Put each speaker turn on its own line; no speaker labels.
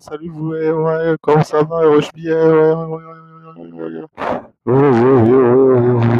Salut, ouais, eh ouais, comment ça va? Je suis bien.